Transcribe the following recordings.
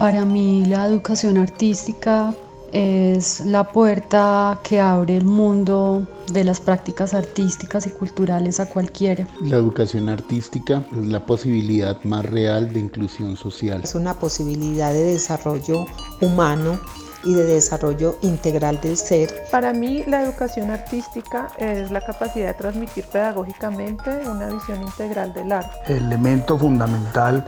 Para mí la educación artística es la puerta que abre el mundo de las prácticas artísticas y culturales a cualquiera. La educación artística es la posibilidad más real de inclusión social. Es una posibilidad de desarrollo humano y de desarrollo integral del ser. Para mí la educación artística es la capacidad de transmitir pedagógicamente una visión integral del arte. El elemento fundamental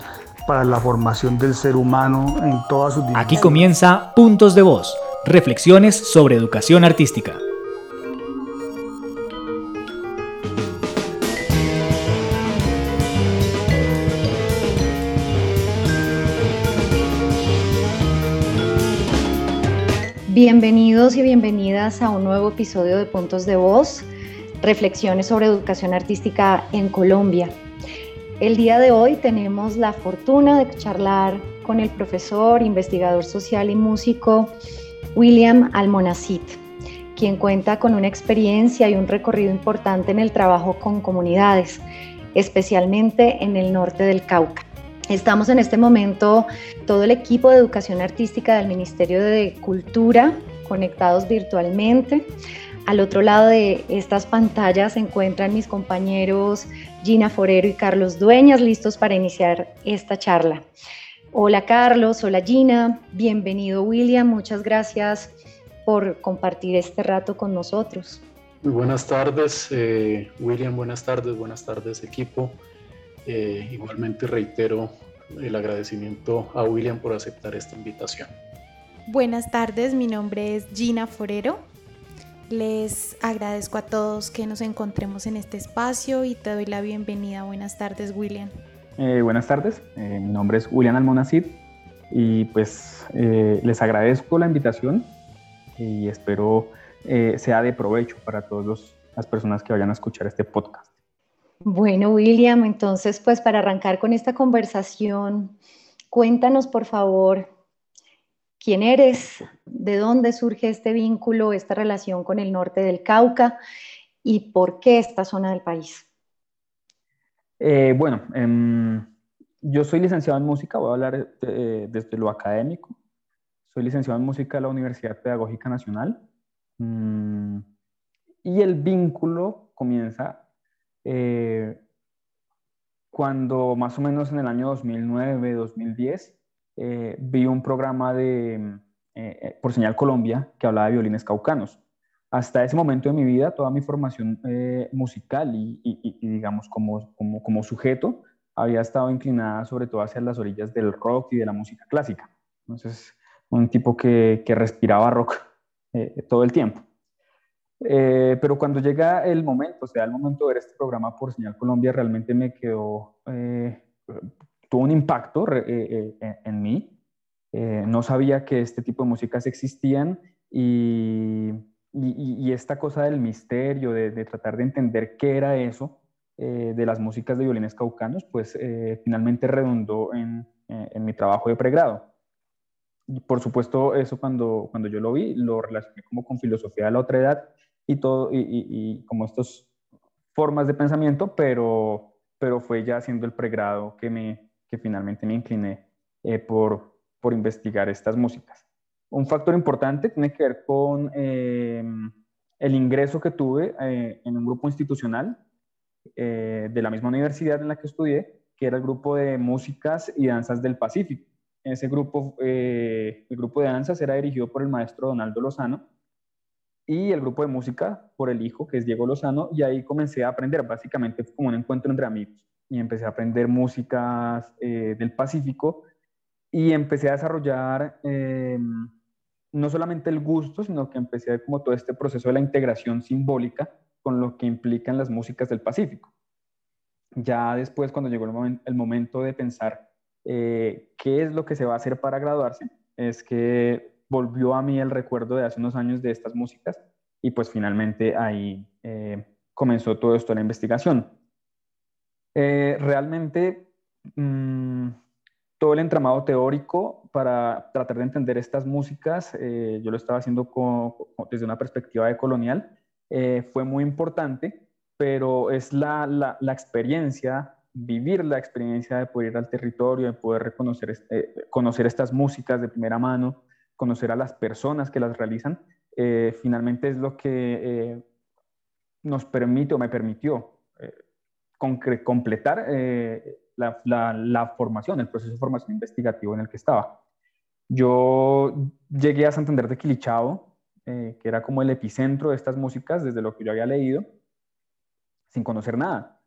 para la formación del ser humano en todas sus dimensiones. Aquí comienza Puntos de Voz Reflexiones sobre educación artística. Bienvenidos y bienvenidas a un nuevo episodio de Puntos de Voz, reflexiones sobre educación artística en Colombia. El día de hoy tenemos la fortuna de charlar con el profesor, investigador social y músico William Almonacid, quien cuenta con una experiencia y un recorrido importante en el trabajo con comunidades, especialmente en el norte del Cauca. Estamos en este momento todo el equipo de educación artística del Ministerio de Cultura conectados virtualmente. Al otro lado de estas pantallas se encuentran mis compañeros Gina Forero y Carlos Dueñas listos para iniciar esta charla. Hola Carlos, hola Gina, bienvenido William, muchas gracias por compartir este rato con nosotros. Muy buenas tardes eh, William, buenas tardes, buenas tardes equipo. Eh, igualmente reitero el agradecimiento a William por aceptar esta invitación. Buenas tardes, mi nombre es Gina Forero. Les agradezco a todos que nos encontremos en este espacio y te doy la bienvenida. Buenas tardes, William. Eh, buenas tardes, eh, mi nombre es Julián Almonacid y pues eh, les agradezco la invitación y espero sea de provecho para todas las personas que vayan a escuchar este podcast. Bueno, William, entonces pues para arrancar con esta conversación, cuéntanos por favor quién eres, de dónde surge este vínculo, esta relación con el norte del Cauca y por qué esta zona del país. Eh, bueno, em, yo soy licenciado en música, voy a hablar desde lo académico. Soy licenciado en música de la Universidad Pedagógica Nacional. Mm, y el vínculo comienza eh, cuando más o menos en el año 2009, 2010, eh, vi un programa de, por Señal Colombia que hablaba de violines caucanos hasta ese momento de mi vida, toda mi formación eh, musical y, digamos como, como, como, sujeto había estado inclinada sobre todo hacia las orillas del rock y de la música clásica. Entonces, un tipo que, que respiraba rock eh, todo el tiempo. Eh, pero cuando llega el momento, o sea, el momento de ver este programa por Señal Colombia, realmente me quedó, tuvo un impacto en, en, mí. no sabía que este tipo de músicas existían y esta cosa del misterio, de, tratar de entender qué era eso eh, de las músicas de violines caucanos, pues eh, finalmente redundó en, eh, mi trabajo de pregrado. Y por supuesto, eso cuando, cuando yo lo vi, lo relacioné como con filosofía de la otra edad y todo, y, y, como estas formas de pensamiento, pero, pero fue ya haciendo el pregrado que, me, que finalmente me incliné por, por investigar estas músicas. Un factor importante tiene que ver con eh, el ingreso que tuve eh, en un grupo institucional eh, de la misma universidad en la que estudié, que era el grupo de músicas y danzas del Pacífico. Ese grupo, el grupo de danzas era dirigido por el maestro Donaldo Lozano y el grupo de música por el hijo, que es Diego Lozano, y ahí comencé a aprender, básicamente como un encuentro entre amigos, y empecé a aprender músicas del Pacífico y empecé a desarrollar no solamente el gusto, sino que empecé a ver como todo este proceso de la integración simbólica con lo que implican las músicas del Pacífico. Ya después, cuando llegó el, momento de pensar eh, qué es lo que se va a hacer para graduarse, es que volvió a mí el recuerdo de hace unos años de estas músicas y pues finalmente ahí eh, comenzó todo esto, la investigación. Eh, realmente mm, todo el entramado teórico para tratar de entender estas músicas, eh, yo lo estaba haciendo desde una perspectiva de colonial, eh, fue muy importante, pero es la, la, experiencia vivir la experiencia de poder ir al territorio, de poder reconocer, conocer estas músicas de primera mano, conocer a las personas que las realizan, finalmente es lo que nos permite o me permitió eh, completar la, la, formación, el proceso de formación investigativo en el que estaba. Yo llegué a Santander de Quilichao, que era como el epicentro de estas músicas desde lo que yo había leído, sin conocer nada.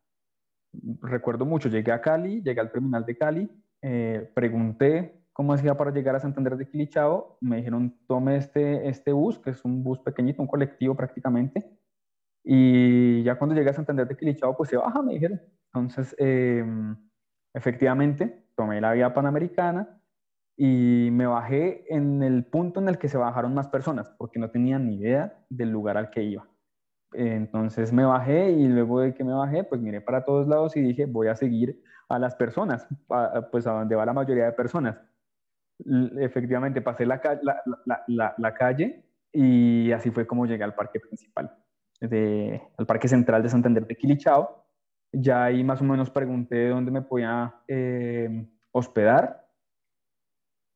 Recuerdo mucho, llegué a Cali, llegué al terminal de Cali, pregunté cómo hacía para llegar a Santander de Quilichao. Me dijeron, tome este, este bus, que es un bus pequeñito, un colectivo prácticamente. Y ya cuando llegué a Santander de Quilichao, pues se baja, me dijeron. Entonces, em, efectivamente, tomé la vía panamericana y me bajé en el punto en el que se bajaron más personas, porque no tenían ni idea del lugar al que iba. Entonces me bajé y luego de que me bajé, pues miré para todos lados y dije, voy a seguir a las personas, pues a donde va la mayoría de personas efectivamente pasé la, calle y así fue como llegué al parque principal, de, al parque central de Santander de Quilichao. Ya ahí más o menos pregunté dónde me podía eh, hospedar.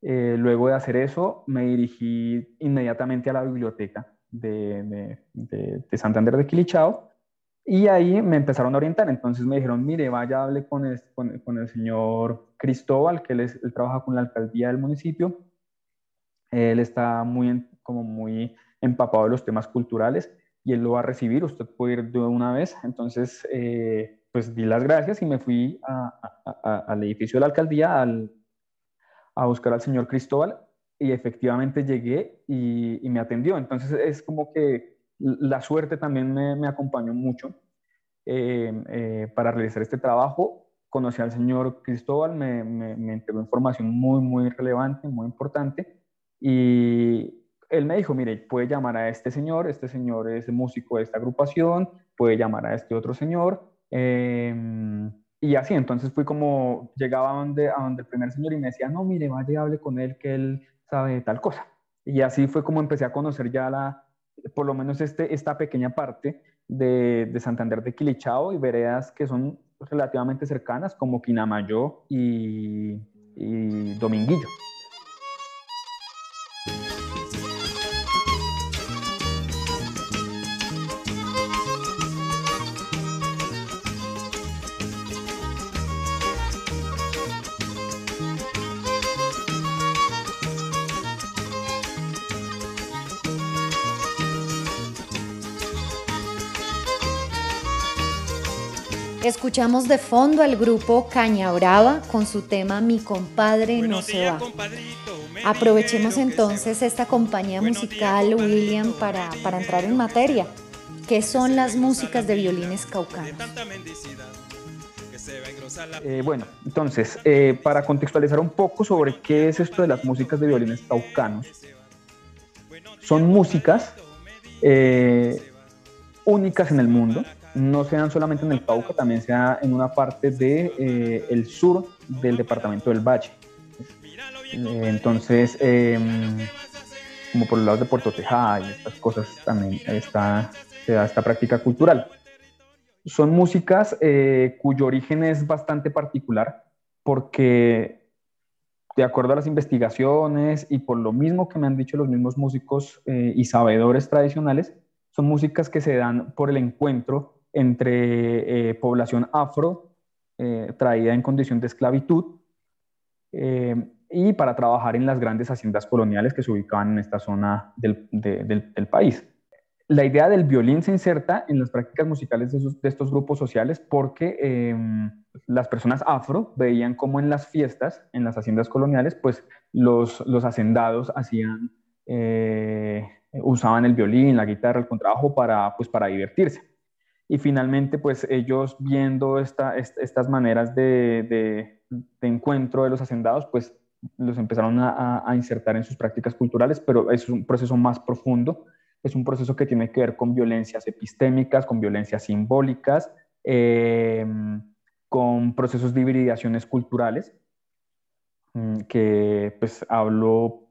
Eh, luego de hacer eso, me dirigí inmediatamente a la biblioteca de, de, de Santander de Quilichao y ahí me empezaron a orientar, entonces me dijeron, mire, vaya, hable con el, con, el señor Cristóbal, que él, él, trabaja con la alcaldía del municipio, él está muy, como muy empapado de los temas culturales y él lo va a recibir, usted puede ir de una vez, entonces eh, pues di las gracias y me fui al edificio de la alcaldía al, a buscar al señor Cristóbal y efectivamente llegué y, me atendió, entonces es como que la suerte también me, acompañó mucho eh, eh, para realizar este trabajo. Conocí al señor Cristóbal, me, me, entregó información muy, muy relevante, muy importante. Y él me dijo, mire, puede llamar a este señor, este señor es músico de esta agrupación, puede llamar a este otro señor. Em, y así, entonces fui como, llegaba a donde, a donde el primer señor y me decía, no, mire, vaya y hable con él, que él sabe tal cosa. Y así fue como empecé a conocer ya la, por lo menos este, esta pequeña parte de, Santander de Quilichao y veredas que son relativamente cercanas como Quinamayo y, y Dominguillo. Escuchamos de fondo al grupo Caña Brava con su tema Mi compadre no se va. Aprovechemos entonces esta compañía musical, William, para, para entrar en materia. ¿Qué son las músicas de violines caucanos? Eh, bueno, entonces, eh, para contextualizar un poco sobre qué es esto de las músicas de violines caucanos, son músicas eh, únicas en el mundo, no se dan solamente en el Cauca, también se da en una parte de, eh, sur del departamento del Valle. Eh, entonces, em, como por los lados de Puerto Tejada y estas cosas, también está, se da esta práctica cultural. Son músicas eh, cuyo origen es bastante particular porque, de acuerdo a las investigaciones y por lo mismo que me han dicho los mismos músicos y sabedores tradicionales, son músicas que se dan por el encuentro entre eh, población afro eh, traída en condición de esclavitud eh, y para trabajar en las grandes haciendas coloniales que se ubicaban en esta zona del, país. La idea del violín se inserta en las prácticas musicales de, de estos grupos sociales porque em, las personas afro veían como en las fiestas, en las haciendas coloniales, pues los, los hacendados hacían, usaban el violín, la guitarra, el contrabajo para, pues, para divertirse. Y finalmente, pues ellos viendo esta, estas maneras de, encuentro de los hacendados, pues los empezaron a, insertar en sus prácticas culturales, pero es un proceso más profundo, es un proceso que tiene que ver con violencias epistémicas, con violencias simbólicas, em, con procesos de hibridaciones culturales, mm, que pues hablo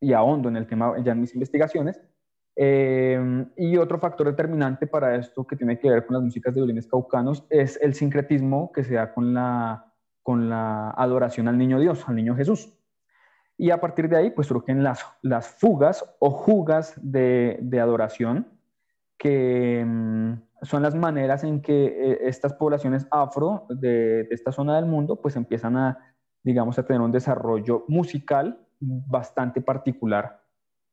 y ahondo en el tema ya en mis investigaciones, Eh, y otro factor determinante para esto que tiene que ver con las músicas de violines caucanos es el sincretismo que se da con la, con la adoración al niño Dios, al niño Jesús. Y a partir de ahí, pues surgen las, las fugas o jugas de, de adoración, que mm, son las maneras en que eh, estas poblaciones afro de, esta zona del mundo, pues empiezan a, digamos, a tener un desarrollo musical bastante particular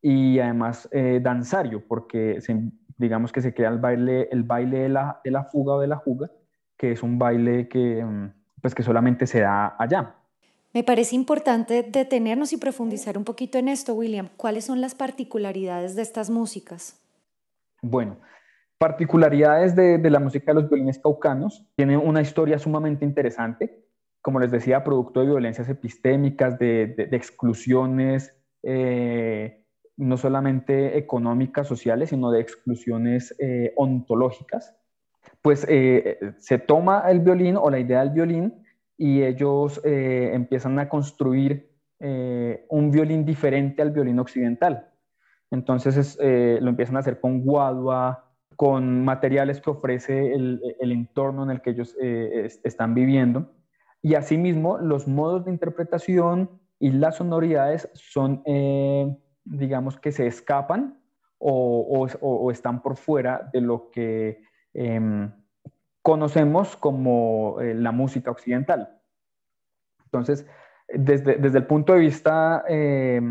y además eh, danzario, porque se, digamos que se crea el baile, el baile de la, de la fuga o de la juga, que es un baile que, mm, pues, que solamente se da allá. Me parece importante detenernos y profundizar un poquito en esto, William. ¿Cuáles son las particularidades de estas músicas? Bueno, particularidades de, de, la música de los violines caucanos. Tiene una historia sumamente interesante. Como les decía, producto de violencias epistémicas, de, de, de exclusiones, eh, no solamente económicas, sociales, sino de exclusiones eh, ontológicas. Pues eh, se toma el violín o la idea del violín y ellos eh, empiezan a construir un violín diferente al violín occidental. Entonces es, lo empiezan a hacer con guadua, con materiales que ofrece el, el entorno en el que ellos están viviendo. Y asimismo, los modos de interpretación y las sonoridades son, digamos, que se escapan o, están por fuera de lo que eh, conocemos como eh, la música occidental. Entonces, desde, desde el punto de vista eh,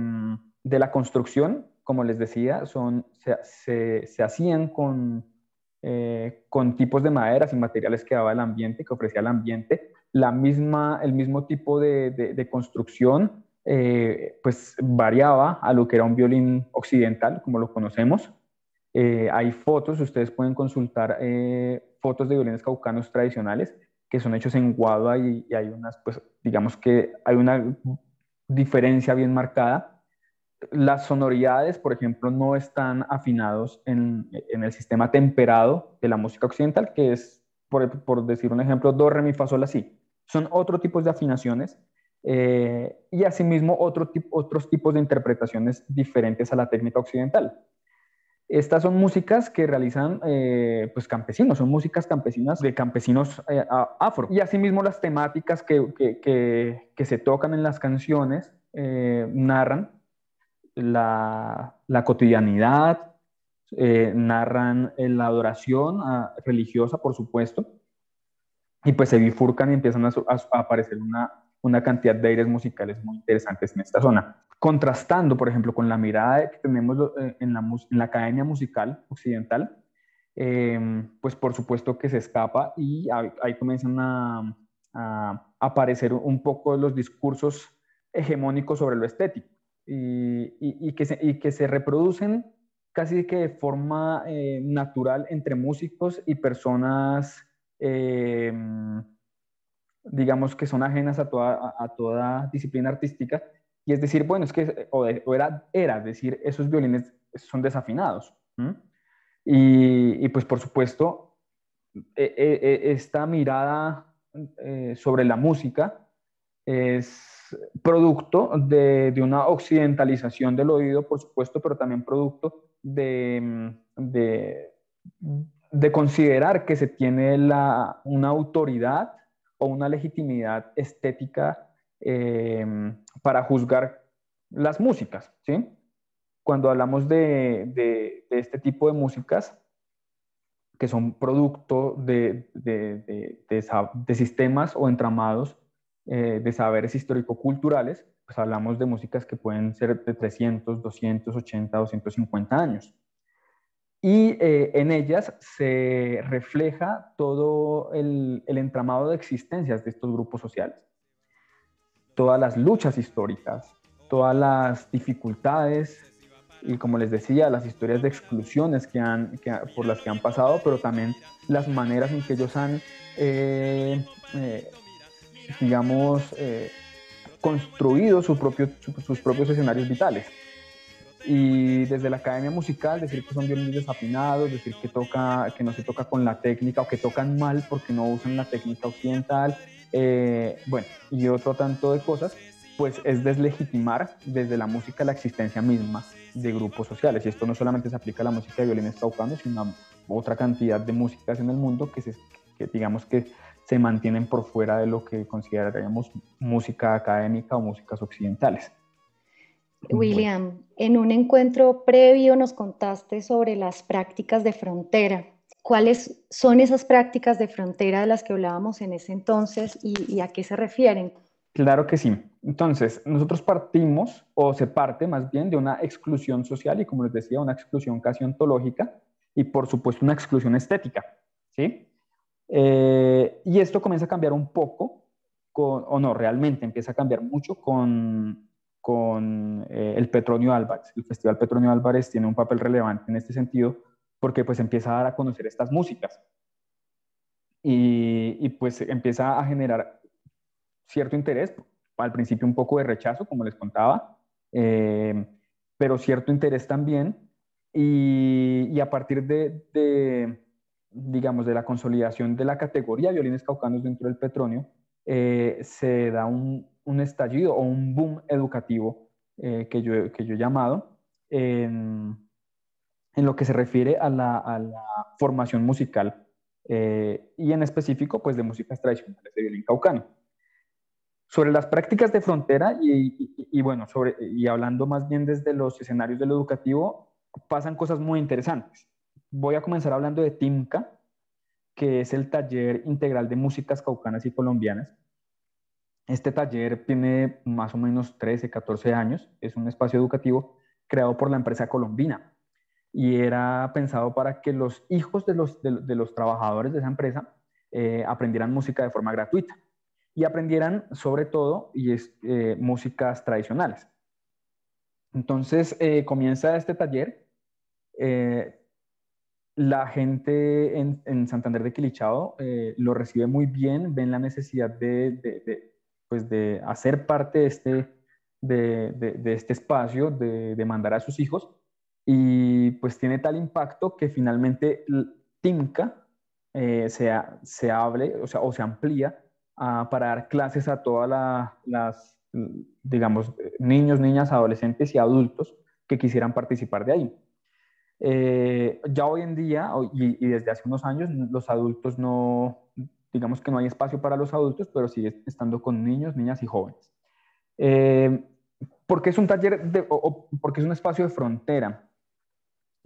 de la construcción, como les decía, son, se, se, hacían con, eh, con tipos de maderas y materiales que daba el ambiente, que ofrecía el ambiente. La misma, el mismo tipo de construcción eh, pues variaba a lo que era un violín occidental, como lo conocemos. Eh, hay fotos, ustedes pueden consultar eh, fotos de violines caucanos tradicionales que son hechos en guadua y, y, hay unas, pues digamos que hay una diferencia bien marcada. Las sonoridades, por ejemplo, no están afinados en, en el sistema temperado de la música occidental, que es, por, por decir un ejemplo, do, re, mi, fa, sol, así. Son otro tipos de afinaciones eh, y asimismo otro otros tipos de interpretaciones diferentes a la técnica occidental. Estas son músicas que realizan eh, pues campesinos, son músicas campesinas de campesinos eh, afro. Y asimismo las temáticas que, que, que, que se tocan en las canciones eh, narran la, la cotidianidad, eh, narran la adoración a, religiosa, por supuesto, y pues se bifurcan y empiezan a, a aparecer una, una cantidad de aires musicales muy interesantes en esta zona. Contrastando, por ejemplo, con la mirada que tenemos eh, en la, en la academia musical occidental, eh, pues por supuesto que se escapa y ahí, comienzan a, a, aparecer un poco los discursos hegemónicos sobre lo estético y, y, y, que, se, y que se reproducen casi que de forma eh, natural entre músicos y personas eh, digamos que son ajenas a toda, a, toda disciplina artística, y es decir, bueno, es que, o, era, era decir, esos violines son desafinados. Y, y, pues por supuesto, e, e, e, esta mirada eh, sobre la música es producto de, de, una occidentalización del oído, por supuesto, pero también producto de, de, de considerar que se tiene la, una autoridad o una legitimidad estética eh, para juzgar las músicas, ¿sí? Cuando hablamos de, este tipo de músicas, que son producto de, de sistemas o entramados eh, de saberes histórico-culturales, pues hablamos de músicas que pueden ser de 300, 280, 250 años y eh, en ellas se refleja todo el, entramado de existencias de estos grupos sociales, todas las luchas históricas, todas las dificultades y como les decía, las historias de exclusiones que han, por las que han pasado, pero también las maneras en que ellos han, eh, eh, digamos, construido su propio, su, sus propios escenarios vitales y desde la academia musical decir que son violines desafinados, decir que, toca, que no se toca con la técnica o que tocan mal porque no usan la técnica occidental, eh, bueno, y otro tanto de cosas, pues es deslegitimar desde la música la existencia misma de grupos sociales. Y esto no solamente se aplica a la música de violines caucanos, sino a otra cantidad de músicas en el mundo que, se, que digamos que se mantienen por fuera de lo que consideraríamos música académica o músicas occidentales. William, en un encuentro previo nos contaste sobre las prácticas de frontera. ¿Cuáles son esas prácticas de frontera de las que hablábamos en ese entonces y, a qué se refieren? Claro que sí. Entonces, nosotros partimos, o se parte más bien, de una exclusión social y, como les decía, una exclusión casi ontológica y, por supuesto, una exclusión estética. ¿sí? Eh, y esto comienza a cambiar un poco, con, o no, realmente empieza a cambiar mucho con, con eh, el Petronio Álvarez. El Festival Petronio Álvarez tiene un papel relevante en este sentido porque pues empieza a dar a conocer estas músicas y, y pues empieza a generar cierto interés, al principio un poco de rechazo, como les contaba, eh, pero cierto interés también y, y a partir de, de digamos, de la consolidación de la categoría violines caucanos dentro del Petronio, eh, se da un, un, estallido o un boom educativo eh, que, yo, que yo he llamado en, lo que se refiere a la, formación musical eh, y en específico pues de músicas tradicionales de violín caucano. Sobre las prácticas de frontera y, bueno, sobre, y hablando más bien desde los escenarios de lo educativo, pasan cosas muy interesantes voy a comenzar hablando de TIMCA, que es el taller integral de músicas caucanas y colombianas. Este taller tiene más o menos 13, 14 años, es un espacio educativo creado por la empresa colombina y era pensado para que los hijos de los, de, los trabajadores de esa empresa eh, aprendieran música de forma gratuita y aprendieran sobre todo y es, eh, músicas tradicionales. Entonces eh, comienza este taller la gente en, Santander de Quilichao eh, lo recibe muy bien, ven la necesidad de, pues de hacer parte de este, de, este espacio, de, mandar a sus hijos, y pues tiene tal impacto que finalmente TIMCA eh, se, hable o, sea, o se amplía para dar clases a todas las, digamos, niños, niñas, adolescentes y adultos que quisieran participar de ahí. Eh, ya hoy en día, y, desde hace unos años, los adultos no, digamos que no hay espacio para los adultos, pero sigue estando con niños, niñas y jóvenes. Eh, ¿Por qué es un taller, de, o, porque es un espacio de frontera?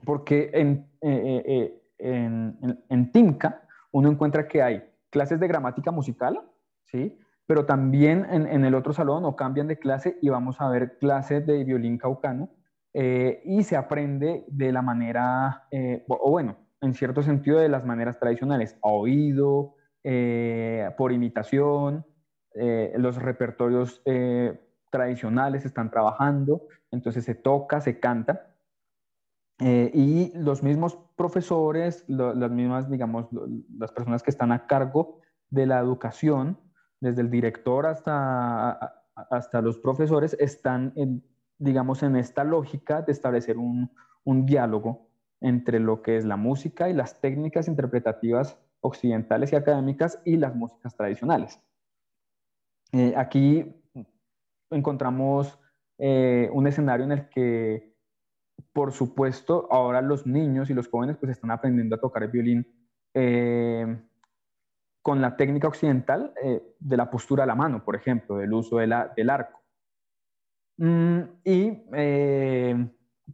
Porque en, eh, en, en, TIMCA uno encuentra que hay clases de gramática musical, ¿sí? pero también en, en el otro salón o cambian de clase y vamos a ver clases de violín caucano, eh, y se aprende de la manera, eh, o bueno, en cierto sentido de las maneras tradicionales, a oído, eh, por imitación, los repertorios tradicionales están trabajando, entonces se toca, se canta, y los mismos profesores, las mismas, digamos, las personas que están a cargo de la educación, desde el director hasta, hasta los profesores, están en, digamos, en esta lógica de establecer un, diálogo entre lo que es la música y las técnicas interpretativas occidentales y académicas y las músicas tradicionales. Eh, aquí encontramos eh, un escenario en el que, por supuesto, ahora los niños y los jóvenes pues están aprendiendo a tocar el violín eh, con la técnica occidental de la postura a la mano, por ejemplo, del uso del arco. Mm, y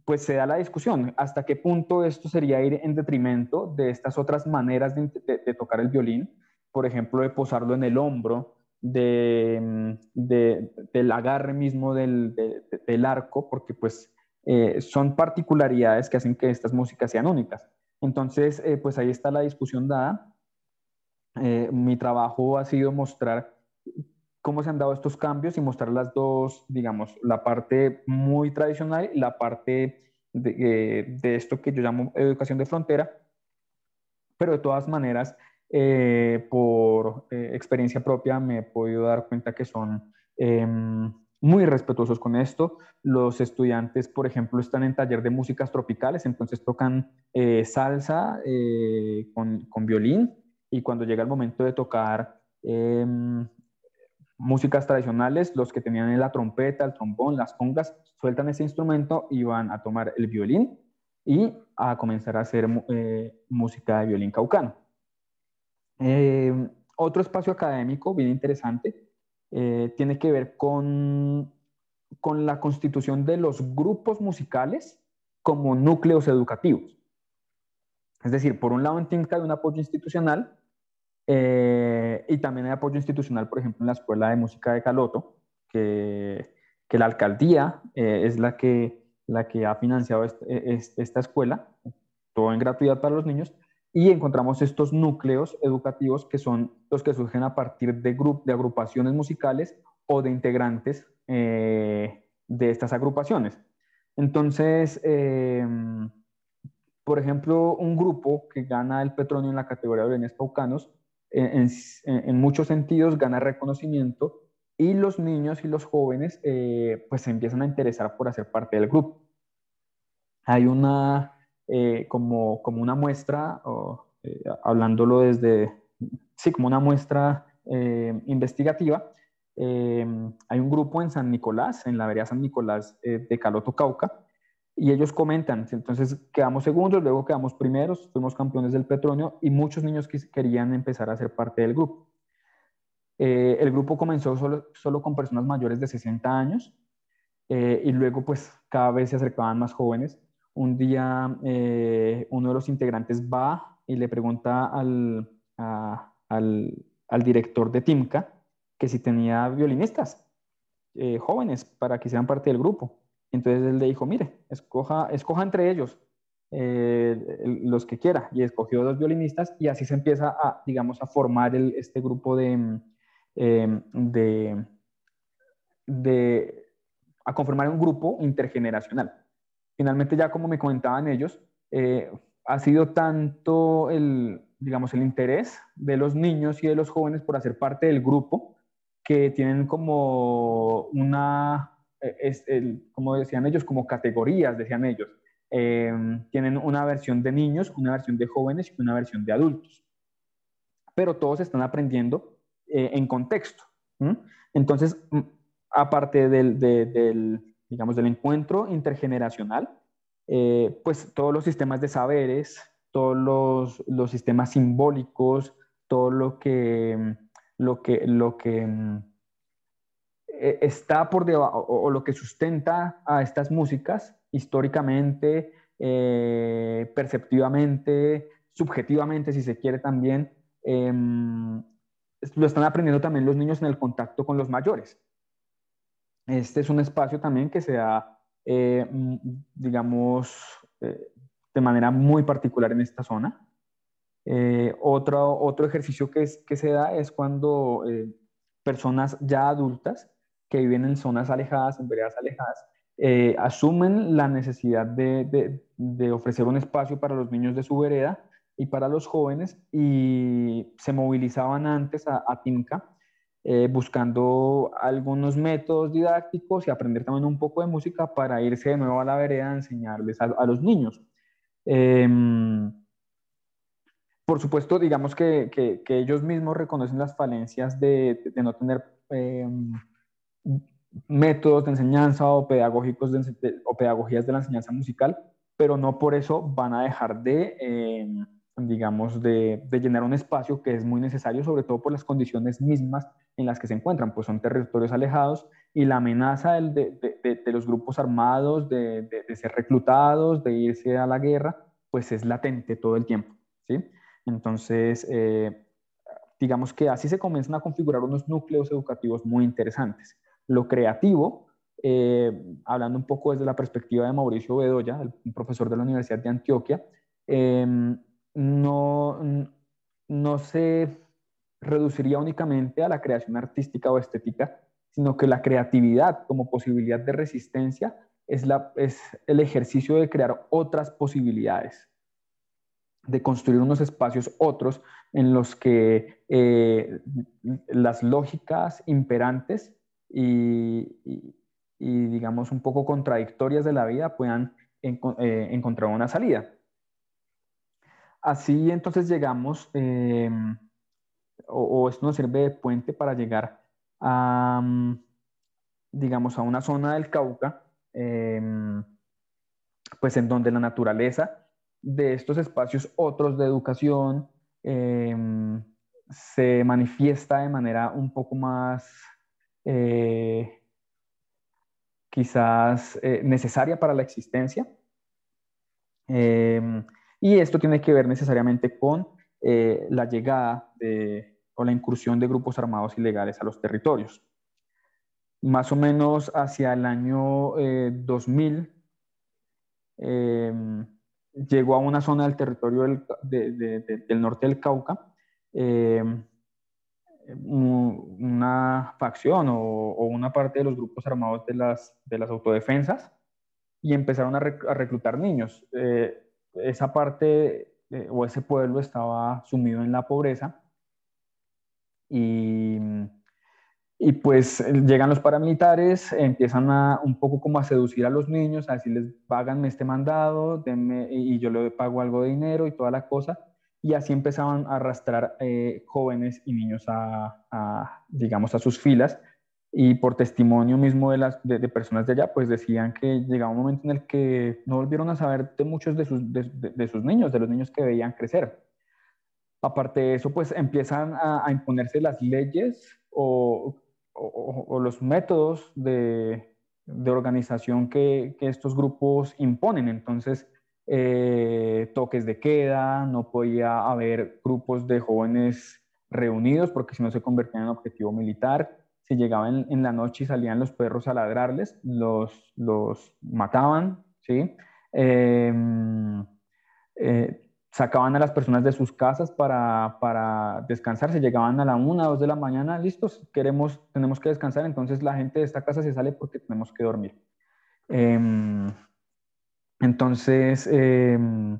pues se da la discusión, hasta qué punto esto sería ir en detrimento de estas otras maneras de, tocar el violín, por ejemplo, de posarlo en el hombro, de, mm, del agarre mismo del, arco, porque pues eh, son particularidades que hacen que estas músicas sean únicas. Entonces, eh, pues ahí está la discusión dada. mi trabajo ha sido mostrar cómo se han dado estos cambios y mostrar las dos, digamos, la parte muy tradicional y la parte de, eh, esto que yo llamo educación de frontera, pero de todas maneras, eh, por eh, experiencia propia me he podido dar cuenta que son em, muy respetuosos con esto. Los estudiantes, por ejemplo, están en taller de músicas tropicales, entonces tocan salsa con, con, violín y cuando llega el momento de tocar em, músicas tradicionales, los que tenían la trompeta, el trombón, las congas, sueltan ese instrumento y van a tomar el violín y a comenzar a hacer eh, música de violín caucano. Eh, otro espacio académico bien interesante eh, tiene que ver con, con la constitución de los grupos musicales como núcleos educativos. Es decir, por un lado en Tinca hay un apoyo institucional eh, y también hay apoyo institucional, por ejemplo, en la Escuela de Música de Caloto, que, que la alcaldía eh, es la que, la que ha financiado e, esta escuela, todo en gratuidad para los niños, y encontramos estos núcleos educativos que son los que surgen a partir de, de agrupaciones musicales o de integrantes eh, de estas agrupaciones. Entonces, em, por ejemplo, un grupo que gana el Petronio en la categoría de bienes paucanos, en, muchos sentidos gana reconocimiento y los niños y los jóvenes eh, pues se empiezan a interesar por hacer parte del grupo. Hay una, eh, como, como una muestra, eh, hablándolo desde, sí, como una muestra investigativa, hay un grupo en San Nicolás, en la vereda San Nicolás de Caloto, Cauca, y ellos comentan, entonces quedamos segundos, luego quedamos primeros, fuimos campeones del Petronio y muchos niños querían empezar a ser parte del grupo. Eh, el grupo comenzó solo, solo, con personas mayores de 60 años eh, y luego pues cada vez se acercaban más jóvenes. Un día eh, uno de los integrantes va y le pregunta al, al, director de Timca que si tenía violinistas jóvenes para que sean parte del grupo. Entonces él le dijo, mire, escoja, escoja entre ellos eh, los que quiera. Y escogió dos violinistas y así se empieza a, digamos, a formar este grupo de, em, de, de, a conformar un grupo intergeneracional. Finalmente, ya como me comentaban ellos, eh, ha sido tanto el, digamos, el interés de los niños y de los jóvenes por hacer parte del grupo que tienen como una es el, como decían ellos, como categorías, decían ellos. Em, tienen una versión de niños, una versión de jóvenes y una versión de adultos. Pero todos están aprendiendo eh, en contexto. Entonces, aparte del, del, digamos, del encuentro intergeneracional, eh, pues todos los sistemas de saberes, todos los, los sistemas simbólicos, todo lo que, lo que, lo que eh, está por debajo, o, lo que sustenta a estas músicas históricamente, eh, perceptivamente, subjetivamente, si se quiere también, em, lo están aprendiendo también los niños en el contacto con los mayores. Este es un espacio también que se da, eh, digamos, de manera muy particular en esta zona. otro, otro ejercicio que se da es cuando personas ya adultas que viven en zonas alejadas, en veredas alejadas, eh, asumen la necesidad de, ofrecer un espacio para los niños de su vereda y para los jóvenes y se movilizaban antes a, a Timca eh, buscando algunos métodos didácticos y aprender también un poco de música para irse de nuevo a la vereda a enseñarles a, los niños. Em, por supuesto, digamos que, ellos mismos reconocen las falencias de, de no tener em, métodos de enseñanza o pedagógicos o pedagogías de la enseñanza musical, pero no por eso van a dejar de, eh, digamos, de, llenar un espacio que es muy necesario, sobre todo por las condiciones mismas en las que se encuentran, pues son territorios alejados y la amenaza de, de los grupos armados, de, ser reclutados, de irse a la guerra, pues es latente todo el tiempo, ¿sí? Entonces, eh, digamos que así se comienzan a configurar unos núcleos educativos muy interesantes. Lo creativo, eh, hablando un poco desde la perspectiva de Mauricio Bedoya, el profesor de la Universidad de Antioquia, em, no, no se reduciría únicamente a la creación artística o estética, sino que la creatividad como posibilidad de resistencia es, la, es el ejercicio de crear otras posibilidades, de construir unos espacios otros en los que eh, las lógicas imperantes y, digamos, un poco contradictorias de la vida puedan eh, encontrar una salida. Así entonces llegamos, em, o, esto nos sirve de puente para llegar a, mm, digamos, a una zona del Cauca, em, pues en donde la naturaleza de estos espacios otros de educación em, se manifiesta de manera un poco más eh, quizás eh, necesaria para la existencia. Em, y esto tiene que ver necesariamente con eh, la llegada de, o la incursión de grupos armados ilegales a los territorios. Más o menos hacia el año 2000, em, llegó a una zona del territorio del, norte del Cauca em, una facción o, una parte de los grupos armados de las, de las autodefensas y empezaron a, reclutar niños. Eh, esa parte eh, o ese pueblo estaba sumido en la pobreza y, y pues llegan los paramilitares, empiezan a un poco como a seducir a los niños, a decirles, páganme este mandado y yo le pago algo de dinero y toda la cosa y así empezaban a arrastrar eh, jóvenes y niños a, digamos, a sus filas. Y por testimonio mismo de, las, de, personas de allá, pues decían que llegaba un momento en el que no volvieron a saber de muchos de sus, de, sus niños, de los niños que veían crecer. Aparte de eso, pues empiezan a, imponerse las leyes o, o, los métodos de, organización que, que, estos grupos imponen. Entonces, eh, toques de queda, no podía haber grupos de jóvenes reunidos porque si no se convertían en objetivo militar. Si llegaban en, la noche y salían los perros a ladrarles, los, los mataban, ¿sí? Em, eh, sacaban a las personas de sus casas para, para descansar, se llegaban a la una, dos de la mañana, listos, queremos, tenemos que descansar, entonces la gente de esta casa se sale porque tenemos que dormir. Em, entonces, em,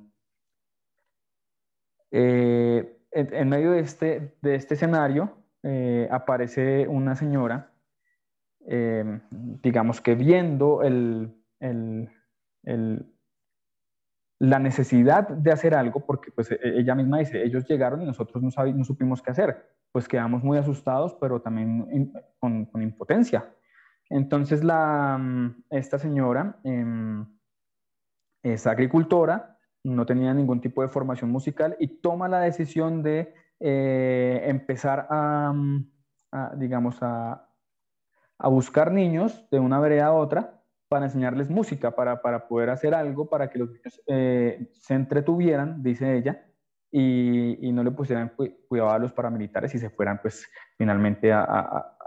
eh, en, medio de este, de este escenario eh, aparece una señora, em, digamos que viendo el, la necesidad de hacer algo, porque pues e, ella misma dice, ellos llegaron y nosotros no, no supimos qué hacer, pues quedamos muy asustados, pero también con, impotencia. Entonces, la, esta señora em, es agricultora, no tenía ningún tipo de formación musical y toma la decisión de eh, empezar a, digamos, a, buscar niños de una vereda a otra para enseñarles música, para, poder hacer algo, para que los niños eh, se entretuvieran, dice ella, y, no le pusieran cuidado a los paramilitares y se fueran, pues, finalmente a,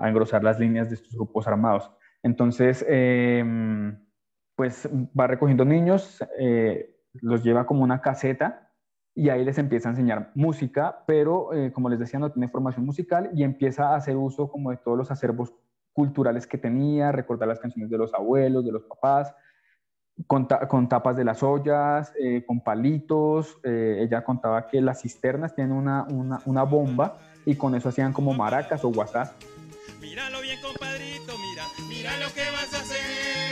engrosar las líneas de estos grupos armados. Entonces, em, pues va recogiendo niños, eh, los lleva como una caseta y ahí les empieza a enseñar música, pero eh, como les decía, no tiene formación musical y empieza a hacer uso como de todos los acervos culturales que tenía, recordar las canciones de los abuelos, de los papás, con, tapas de las ollas, eh, con palitos. ella contaba que las cisternas tienen una, una, bomba y con eso hacían como maracas o guasás. Míralo bien, compadrito, mira, mira lo que vas a hacer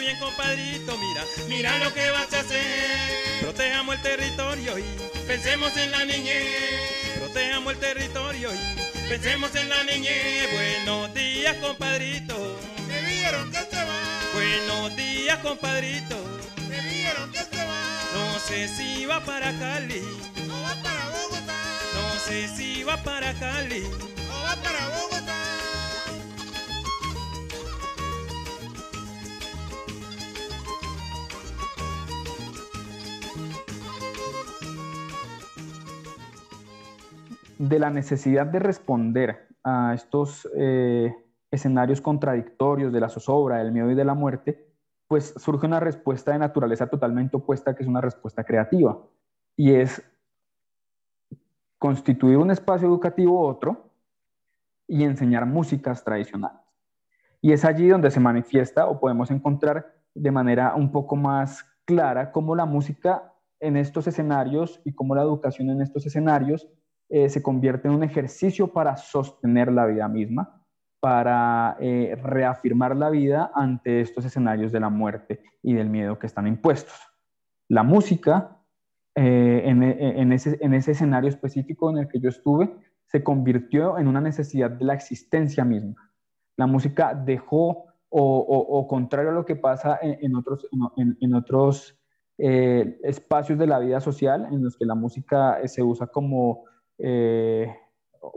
bien, compadrito, mira, mira lo que vas a hacer. Protejamos el territorio y pensemos en la niñez. Protejamos el territorio y pensemos en la niñez. Buenos días, compadrito. Me vieron que se va. Buenos días, compadrito. Me vieron que se va. No sé si va para Cali. O va para Bogotá. No sé si va para Cali. O va para Bogotá. De la necesidad de responder a estos eh, escenarios contradictorios de la zozobra, del miedo y de la muerte, pues surge una respuesta de naturaleza totalmente opuesta, que es una respuesta creativa, y es constituir un espacio educativo otro y enseñar músicas tradicionales. Y es allí donde se manifiesta o podemos encontrar de manera un poco más clara cómo la música en estos escenarios y cómo la educación en estos escenarios eh, se convierte en un ejercicio para sostener la vida misma, para eh, reafirmar la vida ante estos escenarios de la muerte y del miedo que están impuestos. La música, eh, en, ese, escenario específico en el que yo estuve, se convirtió en una necesidad de la existencia misma. La música dejó, o, contrario a lo que pasa en, otros, espacios de la vida social, en los que la música se usa como eh,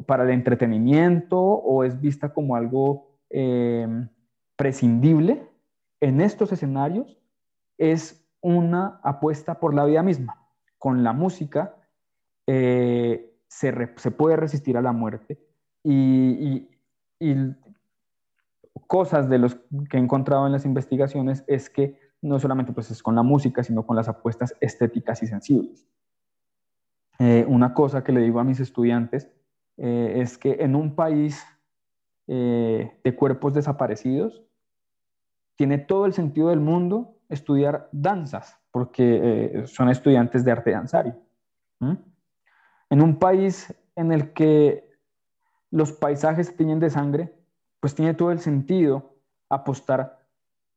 para el entretenimiento o es vista como algo eh, prescindible, en estos escenarios es una apuesta por la vida misma. Con la música eh, se, puede resistir a la muerte y, cosas de los que he encontrado en las investigaciones es que no solamente pues, es con la música, sino con las apuestas estéticas y sensibles. Eh, una cosa que le digo a mis estudiantes eh, es que en un país de cuerpos desaparecidos, tiene todo el sentido del mundo estudiar danzas, porque eh, son estudiantes de arte danzario. En un país en el que los paisajes tiñen de sangre, pues tiene todo el sentido apostar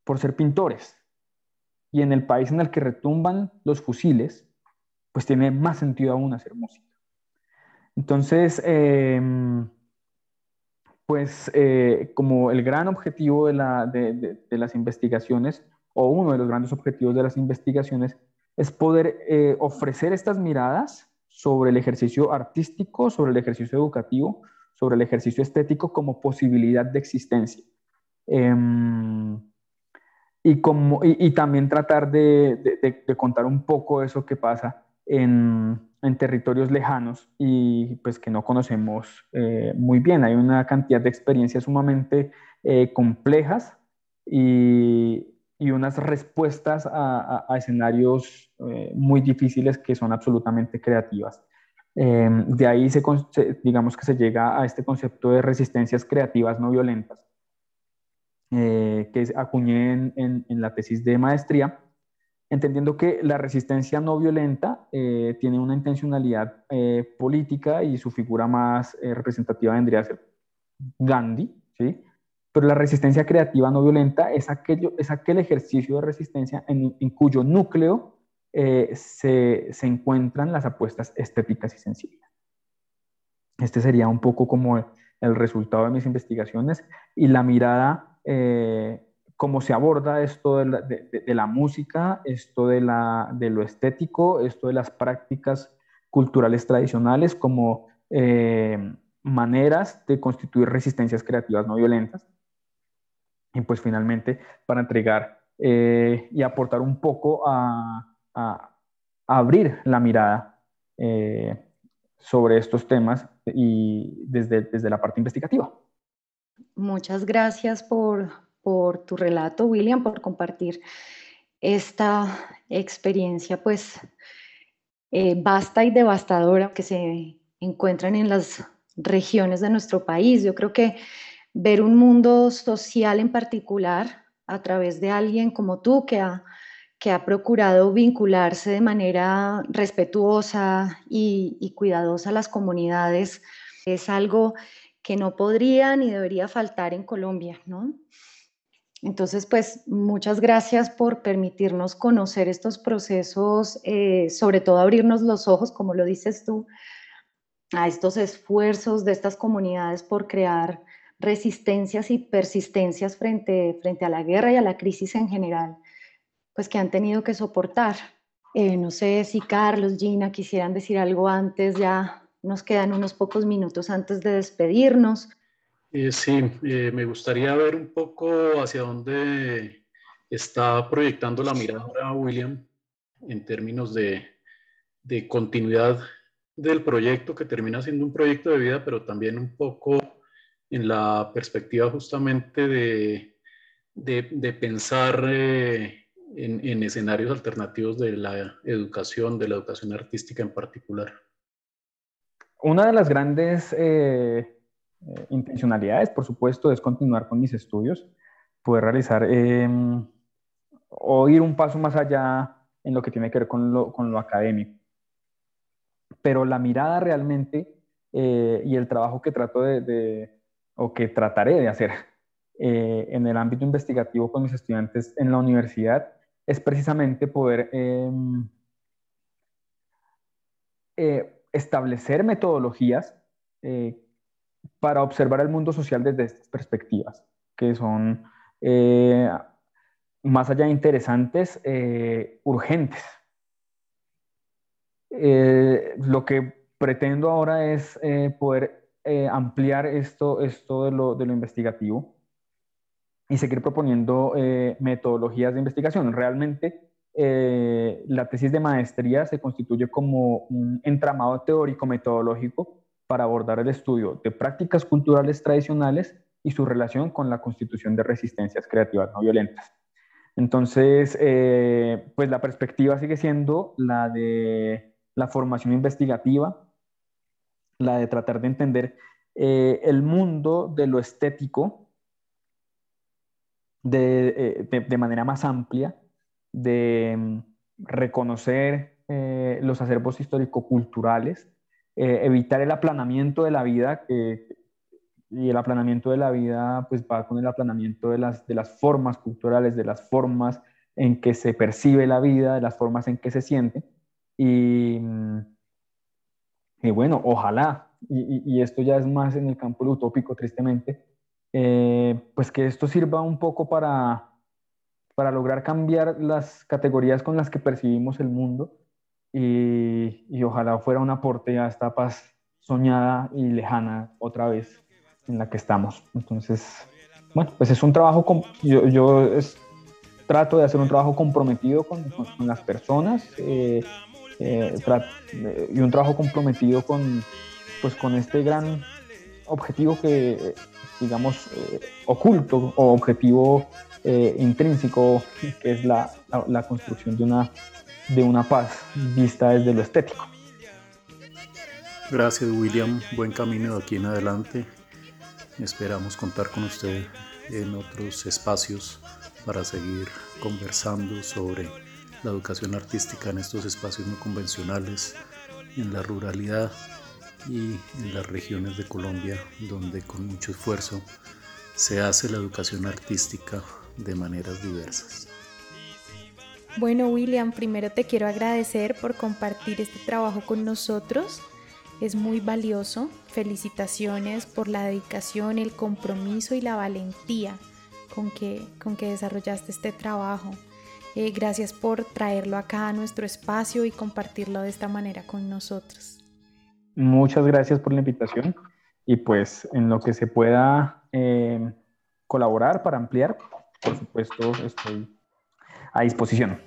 por ser pintores. Y en el país en el que retumban los fusiles, pues tiene más sentido aún hacer música. Entonces, em, pues eh, como el gran objetivo de, las investigaciones, o uno de los grandes objetivos de las investigaciones, es poder eh, ofrecer estas miradas sobre el ejercicio artístico, sobre el ejercicio educativo, sobre el ejercicio estético como posibilidad de existencia. Em, y, como, y, también tratar de, de, contar un poco eso que pasa en, en territorios lejanos y pues que no conocemos eh, muy bien. Hay una cantidad de experiencias sumamente eh, complejas y, y, unas respuestas a, a, escenarios eh, muy difíciles que son absolutamente creativas. Em, de ahí se, digamos que se llega a este concepto de resistencias creativas no violentas que acuñé en, en, en la tesis de maestría entendiendo que la resistencia no violenta eh, tiene una intencionalidad eh, política y su figura más eh, representativa vendría a ser Gandhi, ¿sí? pero la resistencia creativa no violenta es, aquello, es aquel ejercicio de resistencia en, cuyo núcleo se, se, encuentran las apuestas estéticas y sensibles. Este sería un poco como el resultado de mis investigaciones y la mirada cómo se aborda esto de la, música, esto de, lo estético, esto de las prácticas culturales tradicionales como eh, maneras de constituir resistencias creativas no violentas. Y pues finalmente para entregar eh, y aportar un poco a, abrir la mirada eh, sobre estos temas y desde, desde la parte investigativa. Muchas gracias por, por tu relato, William, por compartir esta experiencia, pues, eh, vasta y devastadora que se encuentran en las regiones de nuestro país. Yo creo que ver un mundo social en particular a través de alguien como tú que ha, que ha procurado vincularse de manera respetuosa y, y cuidadosa a las comunidades es algo que no podría ni debería faltar en Colombia, ¿no? Entonces, pues muchas gracias por permitirnos conocer estos procesos, eh, sobre todo abrirnos los ojos, como lo dices tú, a estos esfuerzos de estas comunidades por crear resistencias y persistencias frente, frente a la guerra y a la crisis en general, pues que han tenido que soportar. Eh, no sé si Carlos, Gina quisieran decir algo antes, ya nos quedan unos pocos minutos antes de despedirnos. Eh, sí, eh, me gustaría ver un poco hacia dónde está proyectando la mirada William en términos de, continuidad del proyecto, que termina siendo un proyecto de vida, pero también un poco en la perspectiva justamente de, pensar eh, en, en, escenarios alternativos de la educación, de la educación artística en particular. Una de las grandes eh, intencionalidades, por supuesto, es continuar con mis estudios, poder realizar em, o ir un paso más allá en lo que tiene que ver con lo, académico. Pero la mirada realmente eh, y el trabajo que trato de, o que trataré de hacer eh, en el ámbito investigativo con mis estudiantes en la universidad es precisamente poder em, establecer metodologías eh, para observar el mundo social desde estas perspectivas, que son eh, más allá de interesantes, eh, urgentes. lo que pretendo ahora es poder ampliar esto, esto de, lo, de lo investigativo y seguir proponiendo metodologías de investigación. Realmente eh, la tesis de maestría se constituye como un entramado teórico metodológico para abordar el estudio de prácticas culturales tradicionales y su relación con la constitución de resistencias creativas no violentas. Entonces, eh, pues la perspectiva sigue siendo la de la formación investigativa, la de tratar de entender eh, el mundo de lo estético de, de manera más amplia, de mm, reconocer eh, los acervos histórico-culturales, eh, evitar el aplanamiento de la vida, y el aplanamiento de la vida pues va con el aplanamiento de las, formas culturales, de las formas en que se percibe la vida, de las formas en que se siente. Y, mm, y bueno, ojalá, y, esto ya es más en el campo utópico, tristemente, eh, pues que esto sirva un poco para, para lograr cambiar las categorías con las que percibimos el mundo y, y, ojalá fuera un aporte a esta paz soñada y lejana otra vez en la que estamos. Entonces, bueno, pues es un trabajo, yo, yo trato de hacer un trabajo comprometido con, con, las personas eh, eh, eh, y un trabajo comprometido con, pues, con este gran objetivo que, digamos, oculto o objetivo eh, intrínseco, que es la, la, construcción de una, de una paz vista desde lo estético. Gracias William, buen camino de aquí en adelante. Esperamos contar con usted en otros espacios para seguir conversando sobre la educación artística en estos espacios no convencionales, en la ruralidad y en las regiones de Colombia donde con mucho esfuerzo se hace la educación artística de maneras diversas. Bueno, William, primero te quiero agradecer por compartir este trabajo con nosotros. Es muy valioso. Felicitaciones por la dedicación, el compromiso y la valentía con que, con que desarrollaste este trabajo. Eh, gracias por traerlo acá a nuestro espacio y compartirlo de esta manera con nosotros. Muchas gracias por la invitación y pues en lo que se pueda eh, colaborar para ampliar, por supuesto, estoy a disposición.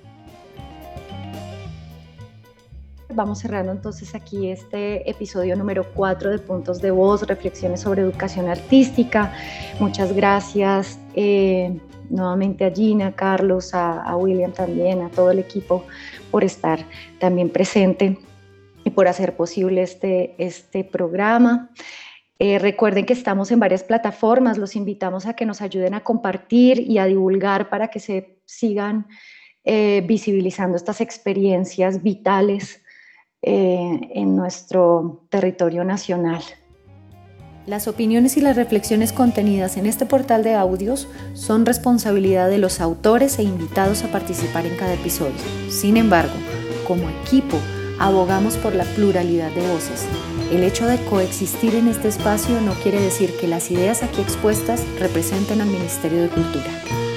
Vamos cerrando entonces aquí este episodio número 4 de Puntos de Voz, Reflexiones sobre Educación Artística. Muchas gracias eh, nuevamente a Gina, a Carlos, a, a William también, a todo el equipo por estar también presente y por hacer posible este, este programa. Eh, recuerden que estamos en varias plataformas, los invitamos a que nos ayuden a compartir y a divulgar para que se sigan eh, visibilizando estas experiencias vitales eh, en nuestro territorio nacional. Las opiniones y las reflexiones contenidas en este portal de audios son responsabilidad de los autores e invitados a participar en cada episodio. Sin embargo, como equipo, abogamos por la pluralidad de voces el hecho de coexistir en este espacio no quiere decir que las ideas aquí expuestas representen al Ministerio de Cultura.